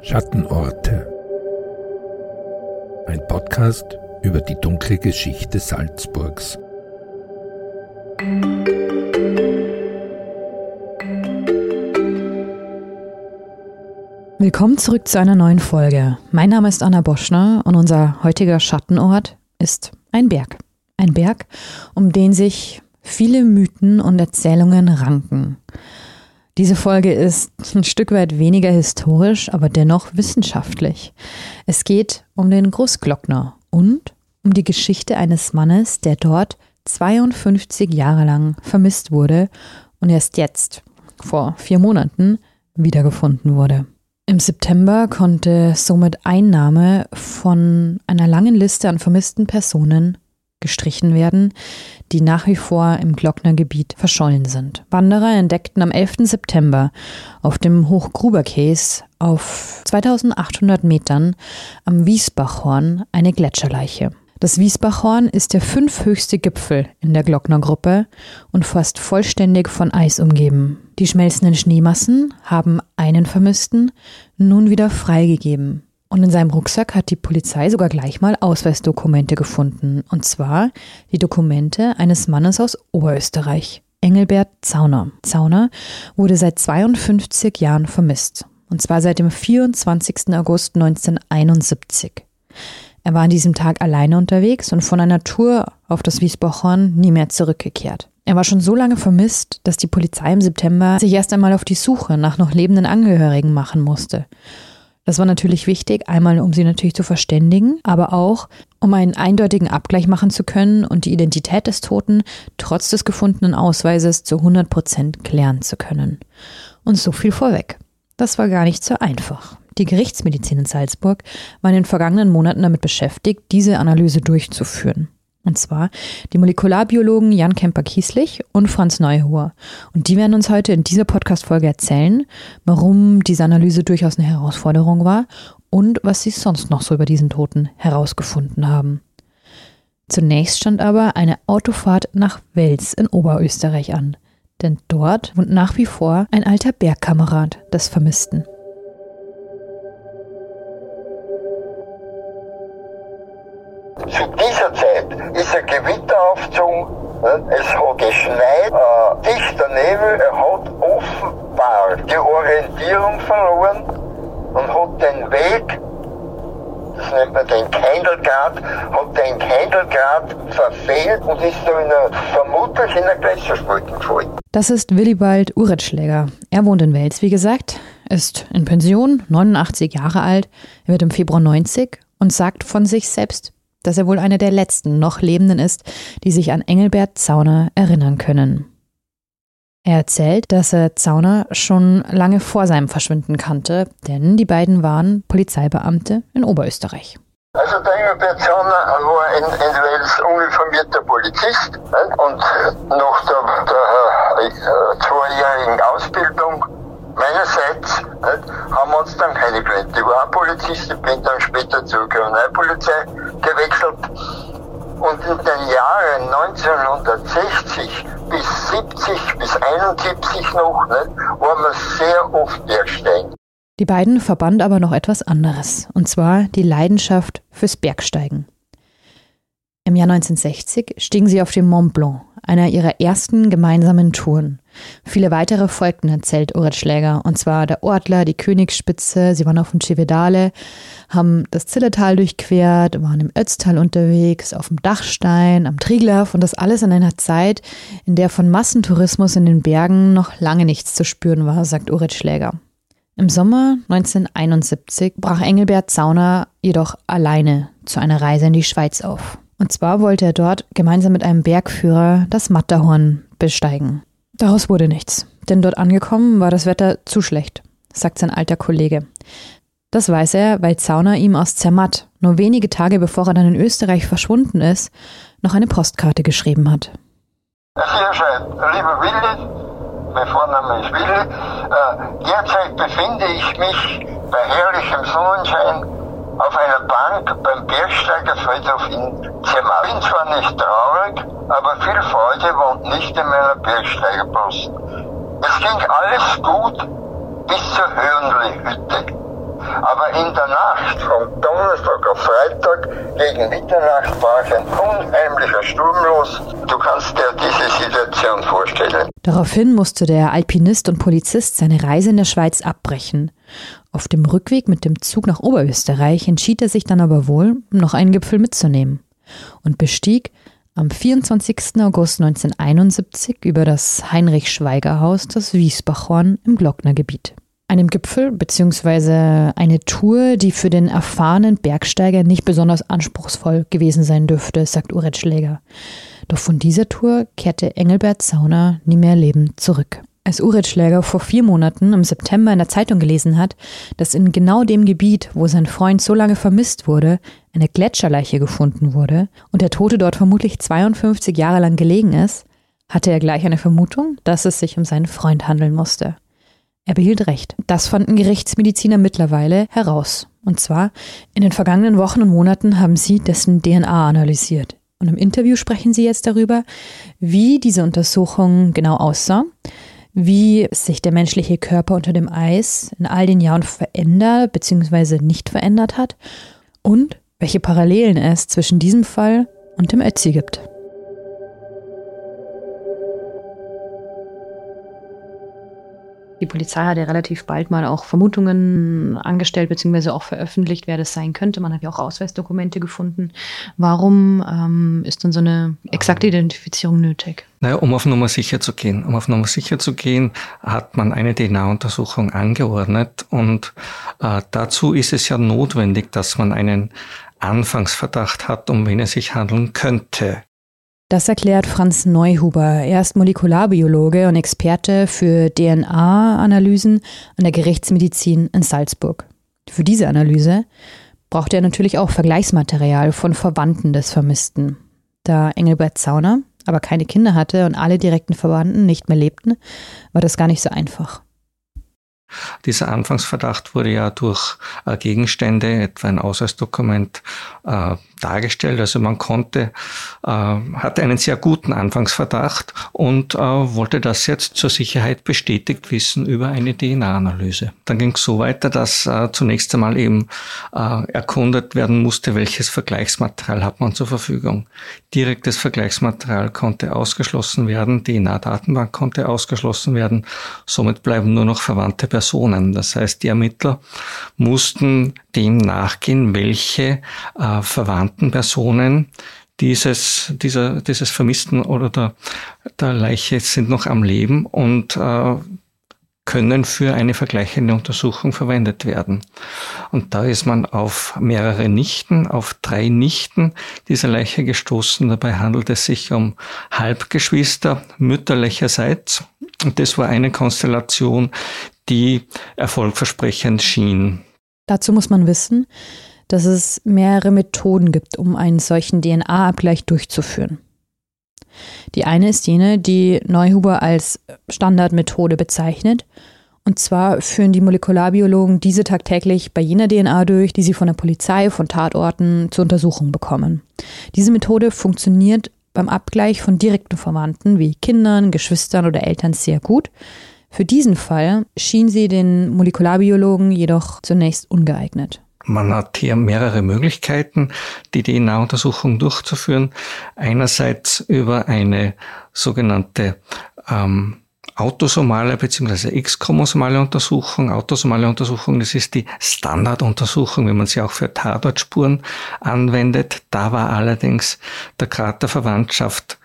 Schattenorte. Ein Podcast über die dunkle Geschichte Salzburgs. Willkommen zurück zu einer neuen Folge. Mein Name ist Anna Boschner und unser heutiger Schattenort ist ein Berg. Ein Berg, um den sich viele Mythen und Erzählungen ranken. Diese Folge ist ein Stück weit weniger historisch, aber dennoch wissenschaftlich. Es geht um den Großglockner und um die Geschichte eines Mannes, der dort 52 Jahre lang vermisst wurde und erst jetzt, vor vier Monaten, wiedergefunden wurde. Im September konnte somit Einnahme von einer langen Liste an vermissten Personen gestrichen werden, die nach wie vor im Glocknergebiet verschollen sind. Wanderer entdeckten am 11. September auf dem Hochgruberkäs auf 2800 Metern am Wiesbachhorn eine Gletscherleiche. Das Wiesbachhorn ist der fünfhöchste Gipfel in der Glocknergruppe und fast vollständig von Eis umgeben. Die schmelzenden Schneemassen haben einen Vermissten nun wieder freigegeben. Und in seinem Rucksack hat die Polizei sogar gleich mal Ausweisdokumente gefunden. Und zwar die Dokumente eines Mannes aus Oberösterreich, Engelbert Zauner. Zauner wurde seit 52 Jahren vermisst. Und zwar seit dem 24. August 1971. Er war an diesem Tag alleine unterwegs und von einer Tour auf das Wiesbachhorn nie mehr zurückgekehrt. Er war schon so lange vermisst, dass die Polizei im September sich erst einmal auf die Suche nach noch lebenden Angehörigen machen musste. Das war natürlich wichtig, einmal um sie natürlich zu verständigen, aber auch um einen eindeutigen Abgleich machen zu können und die Identität des Toten trotz des gefundenen Ausweises zu 100 Prozent klären zu können. Und so viel vorweg. Das war gar nicht so einfach. Die Gerichtsmedizin in Salzburg war in den vergangenen Monaten damit beschäftigt, diese Analyse durchzuführen. Und zwar die Molekularbiologen Jan Kemper-Kieslich und Franz Neuhoher. Und die werden uns heute in dieser Podcast-Folge erzählen, warum diese Analyse durchaus eine Herausforderung war und was sie sonst noch so über diesen Toten herausgefunden haben. Zunächst stand aber eine Autofahrt nach Wels in Oberösterreich an, denn dort wohnt nach wie vor ein alter Bergkamerad des Vermissten. Zu dieser Zeit ist ein Gewitter aufgezogen, es hat geschneit, äh, dichter Nebel, er hat offenbar die Orientierung verloren und hat den Weg, das nennt man den Kendelgrad, hat den Kendelgrad verfehlt und ist da in einer, vermutlich in der Gletscherspalten gefallen. Das ist Willibald Uretschläger. Er wohnt in Wels, wie gesagt, ist in Pension, 89 Jahre alt, er wird im Februar 90 und sagt von sich selbst, dass er wohl einer der letzten noch Lebenden ist, die sich an Engelbert Zauner erinnern können. Er erzählt, dass er Zauner schon lange vor seinem Verschwinden kannte, denn die beiden waren Polizeibeamte in Oberösterreich. Also der Engelbert Zauner war in, in Wels uniformierter Polizist ne? und nach der, der äh, zweijährigen Ausbildung meinerseits nicht, haben wir uns dann keine gewöhnt. Ich war ein Polizist, ich bin dann später zur Kriminalpolizei gewechselt. Und in den Jahren 1960 bis 70 bis 71 noch, nicht, waren wir sehr oft Bergsteigen. Die beiden verband aber noch etwas anderes, und zwar die Leidenschaft fürs Bergsteigen. Im Jahr 1960 stiegen sie auf den Mont Blanc, einer ihrer ersten gemeinsamen Touren. Viele weitere folgten, erzählt Uret Schläger, und zwar der Ortler, die Königsspitze, sie waren auf dem Civedale, haben das Zillertal durchquert, waren im Ötztal unterwegs, auf dem Dachstein, am Triglav und das alles in einer Zeit, in der von Massentourismus in den Bergen noch lange nichts zu spüren war, sagt Uret Schläger. Im Sommer 1971 brach Engelbert Zauner jedoch alleine zu einer Reise in die Schweiz auf. Und zwar wollte er dort gemeinsam mit einem Bergführer das Matterhorn besteigen. Daraus wurde nichts, denn dort angekommen war das Wetter zu schlecht, sagt sein alter Kollege. Das weiß er, weil Zauner ihm aus Zermatt, nur wenige Tage bevor er dann in Österreich verschwunden ist, noch eine Postkarte geschrieben hat. Hier schreibt, lieber Willi, mein Vorname ist Willi, äh, derzeit befinde ich mich bei herrlichem Sonnenschein auf einer Bank beim Bergsteigerfriedhof in Zermatt. Bin zwar nicht traurig, aber viel Freude wohnt nicht in meiner Bergsteigerpost. Es ging alles gut bis zur Höhenli-Hütte. Aber in der Nacht von Donnerstag auf Freitag gegen Mitternacht war ein unheimlicher Sturm los. Du kannst dir diese Situation vorstellen. Daraufhin musste der Alpinist und Polizist seine Reise in der Schweiz abbrechen. Auf dem Rückweg mit dem Zug nach Oberösterreich entschied er sich dann aber wohl, noch einen Gipfel mitzunehmen und bestieg am 24. August 1971 über das Heinrich-Schweiger-Haus das Wiesbachhorn im Glocknergebiet. Einem Gipfel bzw. eine Tour, die für den erfahrenen Bergsteiger nicht besonders anspruchsvoll gewesen sein dürfte, sagt Uret Schläger. Doch von dieser Tour kehrte Engelbert Zauner nie mehr lebend zurück. Als Uret Schläger vor vier Monaten im September in der Zeitung gelesen hat, dass in genau dem Gebiet, wo sein Freund so lange vermisst wurde, eine Gletscherleiche gefunden wurde und der Tote dort vermutlich 52 Jahre lang gelegen ist, hatte er gleich eine Vermutung, dass es sich um seinen Freund handeln musste. Er behielt recht. Das fanden Gerichtsmediziner mittlerweile heraus. Und zwar, in den vergangenen Wochen und Monaten haben sie dessen DNA analysiert. Und im Interview sprechen sie jetzt darüber, wie diese Untersuchung genau aussah, wie sich der menschliche Körper unter dem Eis in all den Jahren verändert bzw. nicht verändert hat und welche Parallelen es zwischen diesem Fall und dem Ötzi gibt. Die Polizei hat ja relativ bald mal auch Vermutungen angestellt, beziehungsweise auch veröffentlicht, wer das sein könnte. Man hat ja auch Ausweisdokumente gefunden. Warum ähm, ist dann so eine exakte Identifizierung nötig? Naja, um auf Nummer sicher zu gehen. Um auf Nummer sicher zu gehen, hat man eine DNA-Untersuchung angeordnet und äh, dazu ist es ja notwendig, dass man einen Anfangsverdacht hat, um wen es sich handeln könnte. Das erklärt Franz Neuhuber. Er ist Molekularbiologe und Experte für DNA-Analysen an der Gerichtsmedizin in Salzburg. Für diese Analyse braucht er natürlich auch Vergleichsmaterial von Verwandten des Vermissten. Da Engelbert Zauner aber keine Kinder hatte und alle direkten Verwandten nicht mehr lebten, war das gar nicht so einfach. Dieser Anfangsverdacht wurde ja durch äh, Gegenstände, etwa ein Ausweisdokument, äh, dargestellt. Also man konnte, äh, hatte einen sehr guten Anfangsverdacht und wollte das jetzt zur Sicherheit bestätigt wissen über eine DNA-Analyse. Dann ging es so weiter, dass zunächst einmal eben erkundet werden musste, welches Vergleichsmaterial hat man zur Verfügung. Direktes Vergleichsmaterial konnte ausgeschlossen werden, DNA-Datenbank konnte ausgeschlossen werden. Somit bleiben nur noch verwandte Personen. Das heißt, die Ermittler mussten dem nachgehen, welche äh, verwandten Personen dieses, dieser, dieses Vermissten oder der, der Leiche sind noch am Leben und äh, können für eine vergleichende Untersuchung verwendet werden. Und da ist man auf mehrere Nichten, auf drei Nichten dieser Leiche gestoßen. Dabei handelt es sich um Halbgeschwister mütterlicherseits. Und das war eine Konstellation, die erfolgversprechend schien. Dazu muss man wissen, dass es mehrere Methoden gibt, um einen solchen DNA-Abgleich durchzuführen. Die eine ist jene, die Neuhuber als Standardmethode bezeichnet. Und zwar führen die Molekularbiologen diese tagtäglich bei jener DNA durch, die sie von der Polizei, von Tatorten zur Untersuchung bekommen. Diese Methode funktioniert beim Abgleich von direkten Verwandten wie Kindern, Geschwistern oder Eltern sehr gut. Für diesen Fall schien sie den Molekularbiologen jedoch zunächst ungeeignet. Man hat hier mehrere Möglichkeiten, die DNA-Untersuchung durchzuführen. Einerseits über eine sogenannte ähm, autosomale bzw. x-chromosomale Untersuchung. Autosomale Untersuchung, das ist die Standarduntersuchung, wenn man sie auch für Tatortspuren anwendet. Da war allerdings der Grad der Verwandtschaft,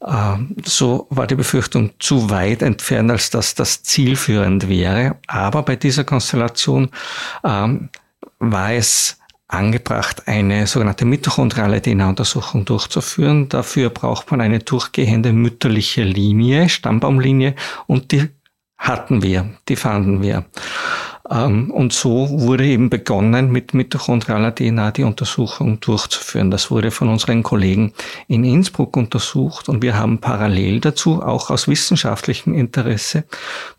äh, so war die Befürchtung zu weit entfernt, als dass das zielführend wäre. Aber bei dieser Konstellation ähm, war es angebracht, eine sogenannte mitochondriale DNA-Untersuchung durchzuführen. Dafür braucht man eine durchgehende mütterliche Linie, Stammbaumlinie, und die hatten wir, die fanden wir. Ähm, und so wurde eben begonnen, mit mitochondrialer DNA die Untersuchung durchzuführen. Das wurde von unseren Kollegen in Innsbruck untersucht und wir haben parallel dazu, auch aus wissenschaftlichem Interesse,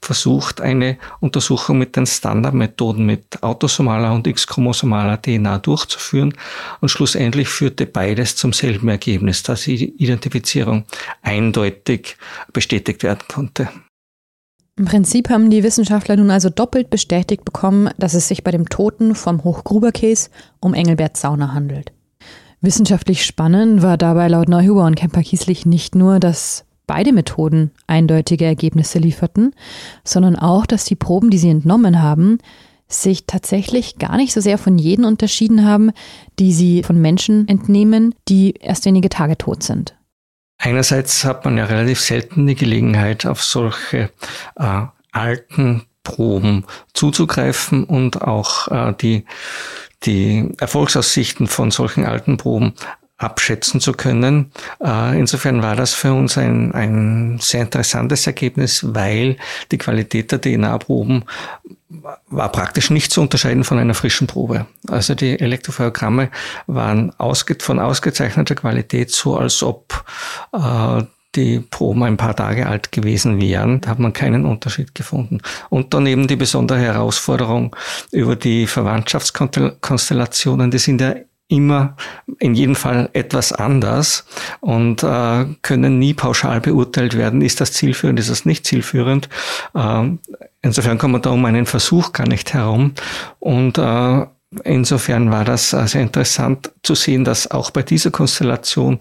versucht, eine Untersuchung mit den Standardmethoden mit autosomaler und x-chromosomaler DNA durchzuführen und schlussendlich führte beides zum selben Ergebnis, dass die Identifizierung eindeutig bestätigt werden konnte. Im Prinzip haben die Wissenschaftler nun also doppelt bestätigt bekommen, dass es sich bei dem Toten vom Hochgruber-Case um Engelbert Zauner handelt. Wissenschaftlich spannend war dabei laut Neuhuber und Kemper-Kieslich nicht nur, dass beide Methoden eindeutige Ergebnisse lieferten, sondern auch, dass die Proben, die sie entnommen haben, sich tatsächlich gar nicht so sehr von jenen unterschieden haben, die sie von Menschen entnehmen, die erst wenige Tage tot sind. Einerseits hat man ja relativ selten die Gelegenheit, auf solche äh, alten Proben zuzugreifen und auch äh, die, die Erfolgsaussichten von solchen alten Proben abschätzen zu können. Äh, insofern war das für uns ein, ein sehr interessantes Ergebnis, weil die Qualität der DNA-Proben war praktisch nicht zu unterscheiden von einer frischen Probe. Also die Elektrophotogramme waren ausge von ausgezeichneter Qualität, so als ob äh, die Proben ein paar Tage alt gewesen wären. Da hat man keinen Unterschied gefunden. Und daneben die besondere Herausforderung über die Verwandtschaftskonstellationen, die sind ja immer in jedem Fall etwas anders und äh, können nie pauschal beurteilt werden, ist das zielführend, ist das nicht zielführend. Äh, insofern kommt man da um einen Versuch gar nicht herum und äh, Insofern war das sehr also interessant zu sehen, dass auch bei dieser Konstellation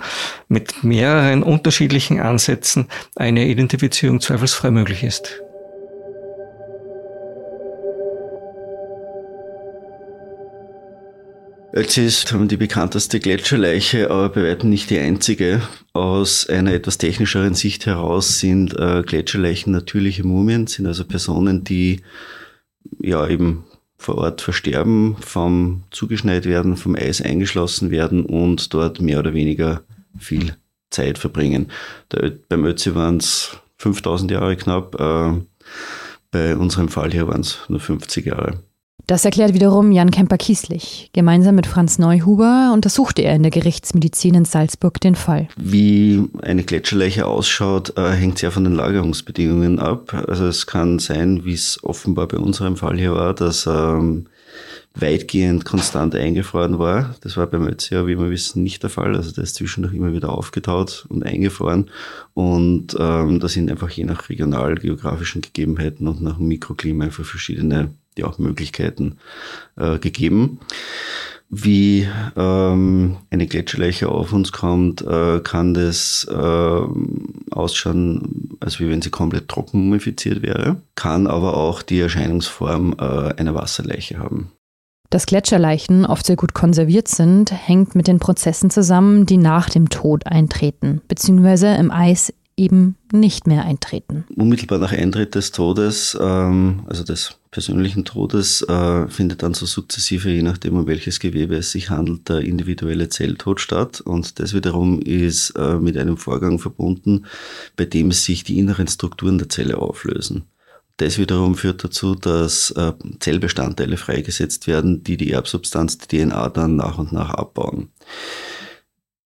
mit mehreren unterschiedlichen Ansätzen eine Identifizierung zweifelsfrei möglich ist. Ötzi ist die bekannteste Gletscherleiche, aber bei weitem nicht die einzige. Aus einer etwas technischeren Sicht heraus sind äh, Gletscherleichen natürliche Mumien, sind also Personen, die ja eben vor Ort versterben, vom zugeschneit werden, vom Eis eingeschlossen werden und dort mehr oder weniger viel Zeit verbringen. Da, beim Ötzi waren es 5000 Jahre knapp, äh, bei unserem Fall hier waren es nur 50 Jahre. Das erklärt wiederum Jan Kemper-Kieslich. Gemeinsam mit Franz Neuhuber untersuchte er in der Gerichtsmedizin in Salzburg den Fall. Wie eine Gletscherleiche ausschaut, äh, hängt sehr von den Lagerungsbedingungen ab. Also es kann sein, wie es offenbar bei unserem Fall hier war, dass ähm, weitgehend konstant eingefroren war. Das war beim Ötzi wie wir wissen, nicht der Fall. Also der ist zwischendurch immer wieder aufgetaut und eingefroren. Und ähm, da sind einfach je nach regional-geografischen Gegebenheiten und nach dem Mikroklima einfach verschiedene ja, Möglichkeiten äh, gegeben. Wie ähm, eine Gletscherleiche auf uns kommt, äh, kann das äh, ausschauen, als wie wenn sie komplett trocken mumifiziert wäre, kann aber auch die Erscheinungsform äh, einer Wasserleiche haben. Dass Gletscherleichen oft sehr gut konserviert sind, hängt mit den Prozessen zusammen, die nach dem Tod eintreten, beziehungsweise im Eis eben nicht mehr eintreten. Unmittelbar nach Eintritt des Todes, ähm, also des persönlichen Todes, äh, findet dann so sukzessive, je nachdem um welches Gewebe es sich handelt, der individuelle Zelltod statt. Und das wiederum ist äh, mit einem Vorgang verbunden, bei dem sich die inneren Strukturen der Zelle auflösen. Das wiederum führt dazu, dass äh, Zellbestandteile freigesetzt werden, die die Erbsubstanz, die DNA dann nach und nach abbauen.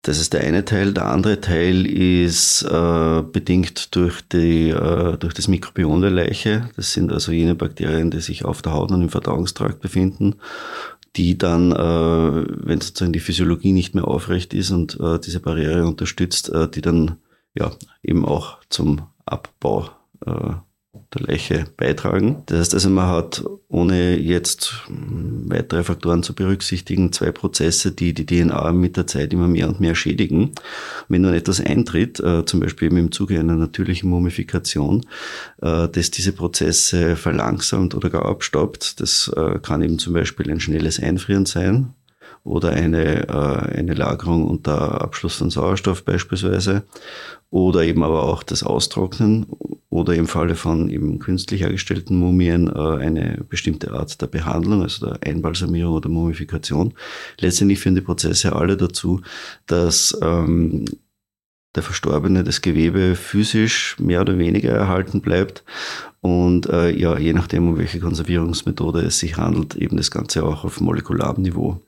Das ist der eine Teil. Der andere Teil ist äh, bedingt durch, die, äh, durch das Mikrobiom der Leiche. Das sind also jene Bakterien, die sich auf der Haut und im Verdauungstrakt befinden, die dann, äh, wenn sozusagen die Physiologie nicht mehr aufrecht ist und äh, diese Barriere unterstützt, äh, die dann ja eben auch zum Abbau äh, der Leiche beitragen. Das heißt also, man hat, ohne jetzt weitere Faktoren zu berücksichtigen, zwei Prozesse, die die DNA mit der Zeit immer mehr und mehr schädigen. Wenn nun etwas eintritt, äh, zum Beispiel eben im Zuge einer natürlichen Mumifikation, äh, das diese Prozesse verlangsamt oder gar abstoppt, das äh, kann eben zum Beispiel ein schnelles Einfrieren sein, oder eine, eine Lagerung unter Abschluss von Sauerstoff beispielsweise oder eben aber auch das Austrocknen oder im Falle von eben künstlich hergestellten Mumien äh, eine bestimmte Art der Behandlung, also der Einbalsamierung oder Mumifikation. Letztendlich führen die Prozesse alle dazu, dass ähm, der Verstorbene das Gewebe physisch mehr oder weniger erhalten bleibt und äh, ja, je nachdem, um welche Konservierungsmethode es sich handelt, eben das Ganze auch auf molekularem Niveau.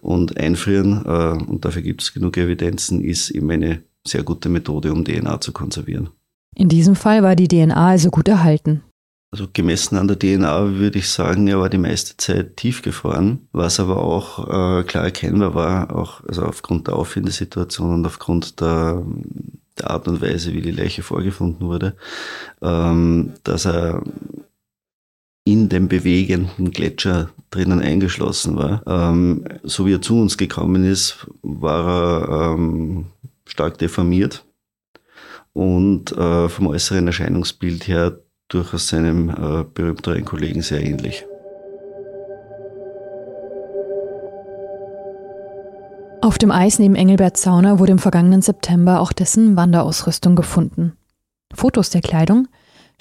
Und Einfrieren, äh, und dafür gibt es genug Evidenzen, ist eben eine sehr gute Methode, um DNA zu konservieren. In diesem Fall war die DNA also gut erhalten. Also gemessen an der DNA würde ich sagen, er war die meiste Zeit tiefgefroren, was aber auch äh, klar erkennbar war, auch also aufgrund der Auffindesituation und aufgrund der der Art und Weise, wie die Leiche vorgefunden wurde, ähm, dass er in dem bewegenden Gletscher drinnen eingeschlossen war. Ähm, so wie er zu uns gekommen ist, war er ähm, stark deformiert und äh, vom äußeren Erscheinungsbild her durchaus seinem äh, berühmteren Kollegen sehr ähnlich. Auf dem Eis neben Engelbert Zauner wurde im vergangenen September auch dessen Wanderausrüstung gefunden. Fotos der Kleidung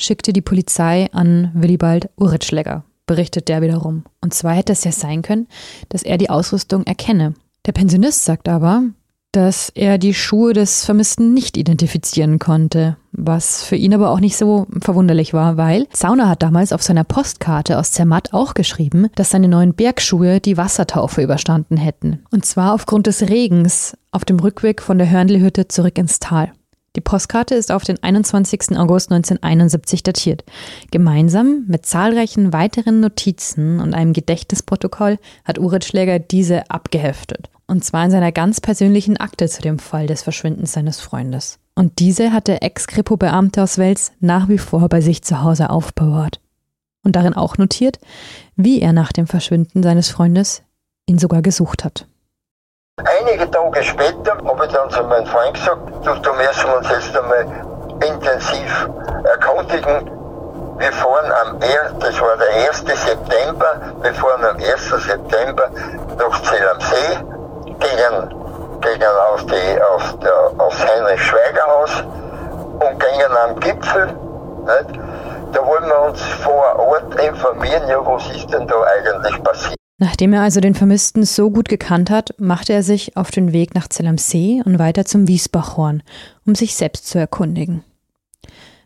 schickte die Polizei an Willibald Uritschlegger, berichtet der wiederum. Und zwar hätte es ja sein können, dass er die Ausrüstung erkenne. Der Pensionist sagt aber, dass er die Schuhe des Vermissten nicht identifizieren konnte, was für ihn aber auch nicht so verwunderlich war, weil Zauner hat damals auf seiner Postkarte aus Zermatt auch geschrieben, dass seine neuen Bergschuhe die Wassertaufe überstanden hätten. Und zwar aufgrund des Regens auf dem Rückweg von der Hörnlihütte zurück ins Tal. Die Postkarte ist auf den 21. August 1971 datiert. Gemeinsam mit zahlreichen weiteren Notizen und einem Gedächtnisprotokoll hat Urit Schläger diese abgeheftet. Und zwar in seiner ganz persönlichen Akte zu dem Fall des Verschwindens seines Freundes. Und diese hat der Ex-Kripo-Beamte aus Wels nach wie vor bei sich zu Hause aufbewahrt. Und darin auch notiert, wie er nach dem Verschwinden seines Freundes ihn sogar gesucht hat. Einige Tage später habe ich dann zu meinem Freund gesagt, du, da müssen wir uns jetzt einmal intensiv erkundigen. Wir fahren am, das war der 1. September, wir fahren am 1. September nach Zell am See, gingen, gingen auf die, auf der, aufs Heinrich-Schweiger-Haus und gingen am Gipfel. Nicht? Da wollen wir uns vor Ort informieren, ja, was ist denn da eigentlich passiert. Nachdem er also den Vermissten so gut gekannt hat, machte er sich auf den Weg nach Zell am See und weiter zum Wiesbachhorn, um sich selbst zu erkundigen.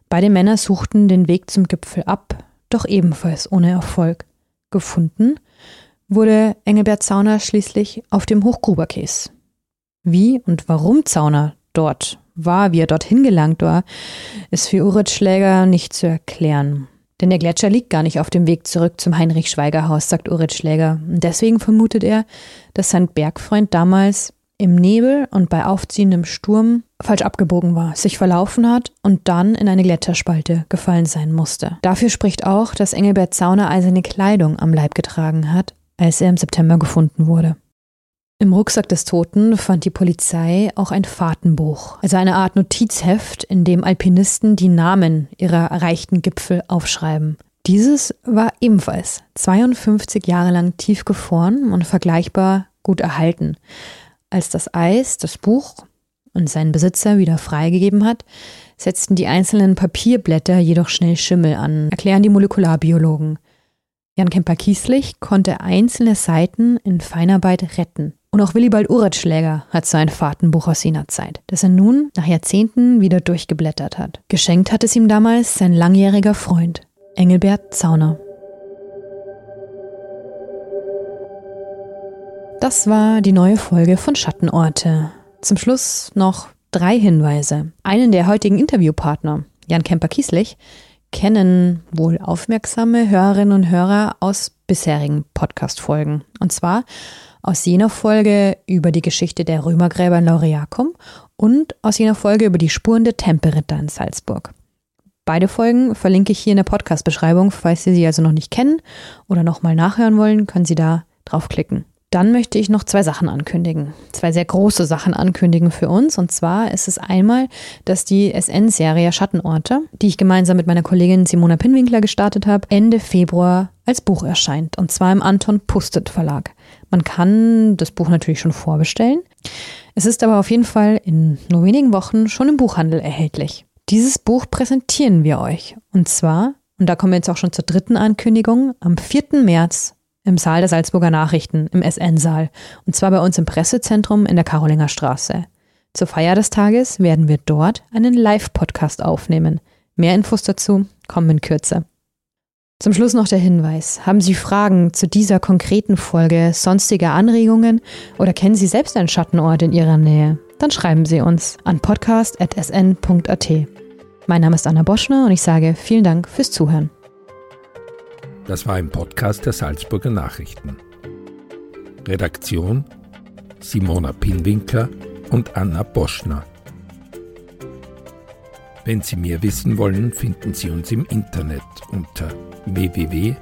Beide Männer suchten den Weg zum Gipfel ab, doch ebenfalls ohne Erfolg. Gefunden wurde Engelbert Zauner schließlich auf dem Hochgruberkäs. Wie und warum Zauner dort war, wie er dorthin gelangt war, ist für Urit Schläger nicht zu erklären. Denn der Gletscher liegt gar nicht auf dem Weg zurück zum Heinrich-Schweiger-Haus, sagt Urit Schläger. Und deswegen vermutet er, dass sein Bergfreund damals im Nebel und bei aufziehendem Sturm falsch abgebogen war, sich verlaufen hat und dann in eine Gletscherspalte gefallen sein musste. Dafür spricht auch, dass Engelbert Zauner all seine Kleidung am Leib getragen hat, als er im September gefunden wurde. Im Rucksack des Toten fand die Polizei auch ein Fahrtenbuch, also eine Art Notizheft, in dem Alpinisten die Namen ihrer erreichten Gipfel aufschreiben. Dieses war ebenfalls 52 Jahre lang tiefgefroren und vergleichbar gut erhalten. Als das Eis das Buch und seinen Besitzer wieder freigegeben hat, setzten die einzelnen Papierblätter jedoch schnell Schimmel an, erklären die Molekularbiologen. Jan Kemper-Kieslich konnte einzelne Seiten in Feinarbeit retten. Und auch Willibald Uratschläger hat so ein Fahrtenbuch aus jener Zeit, das er nun nach Jahrzehnten wieder durchgeblättert hat. Geschenkt hat es ihm damals sein langjähriger Freund, Engelbert Zauner. Das war die neue Folge von Schattenorte. Zum Schluss noch drei Hinweise. Einen der heutigen Interviewpartner, Jan Kemper-Kieslich, kennen wohl aufmerksame Hörerinnen und Hörer aus bisherigen Podcast-Folgen. Und zwar aus jener Folge über die Geschichte der Römergräber in Lauriacum und aus jener Folge über die Spuren der Tempelritter in Salzburg. Beide Folgen verlinke ich hier in der Podcast-Beschreibung. Falls Sie sie also noch nicht kennen oder nochmal nachhören wollen, können Sie da draufklicken. Dann möchte ich noch zwei Sachen ankündigen. Zwei sehr große Sachen ankündigen für uns. Und zwar ist es einmal, dass die SN-Serie Schattenorte, die ich gemeinsam mit meiner Kollegin Simona Pinwinkler gestartet habe, Ende Februar als Buch erscheint. Und zwar im Anton Pustet Verlag. Man kann das Buch natürlich schon vorbestellen. Es ist aber auf jeden Fall in nur wenigen Wochen schon im Buchhandel erhältlich. Dieses Buch präsentieren wir euch. Und zwar, und da kommen wir jetzt auch schon zur dritten Ankündigung, am 4. März im Saal der Salzburger Nachrichten, im SN-Saal. Und zwar bei uns im Pressezentrum in der Karolinger Straße. Zur Feier des Tages werden wir dort einen Live-Podcast aufnehmen. Mehr Infos dazu kommen in Kürze. Zum Schluss noch der Hinweis. Haben Sie Fragen zu dieser konkreten Folge, sonstige Anregungen oder kennen Sie selbst einen Schattenort in Ihrer Nähe? Dann schreiben Sie uns an podcast.sn.at. Mein Name ist Anna Boschner und ich sage vielen Dank fürs Zuhören. Das war ein Podcast der Salzburger Nachrichten. Redaktion Simona Pinwinkler und Anna Boschner. Wenn Sie mehr wissen wollen, finden Sie uns im Internet unter www.sn.at.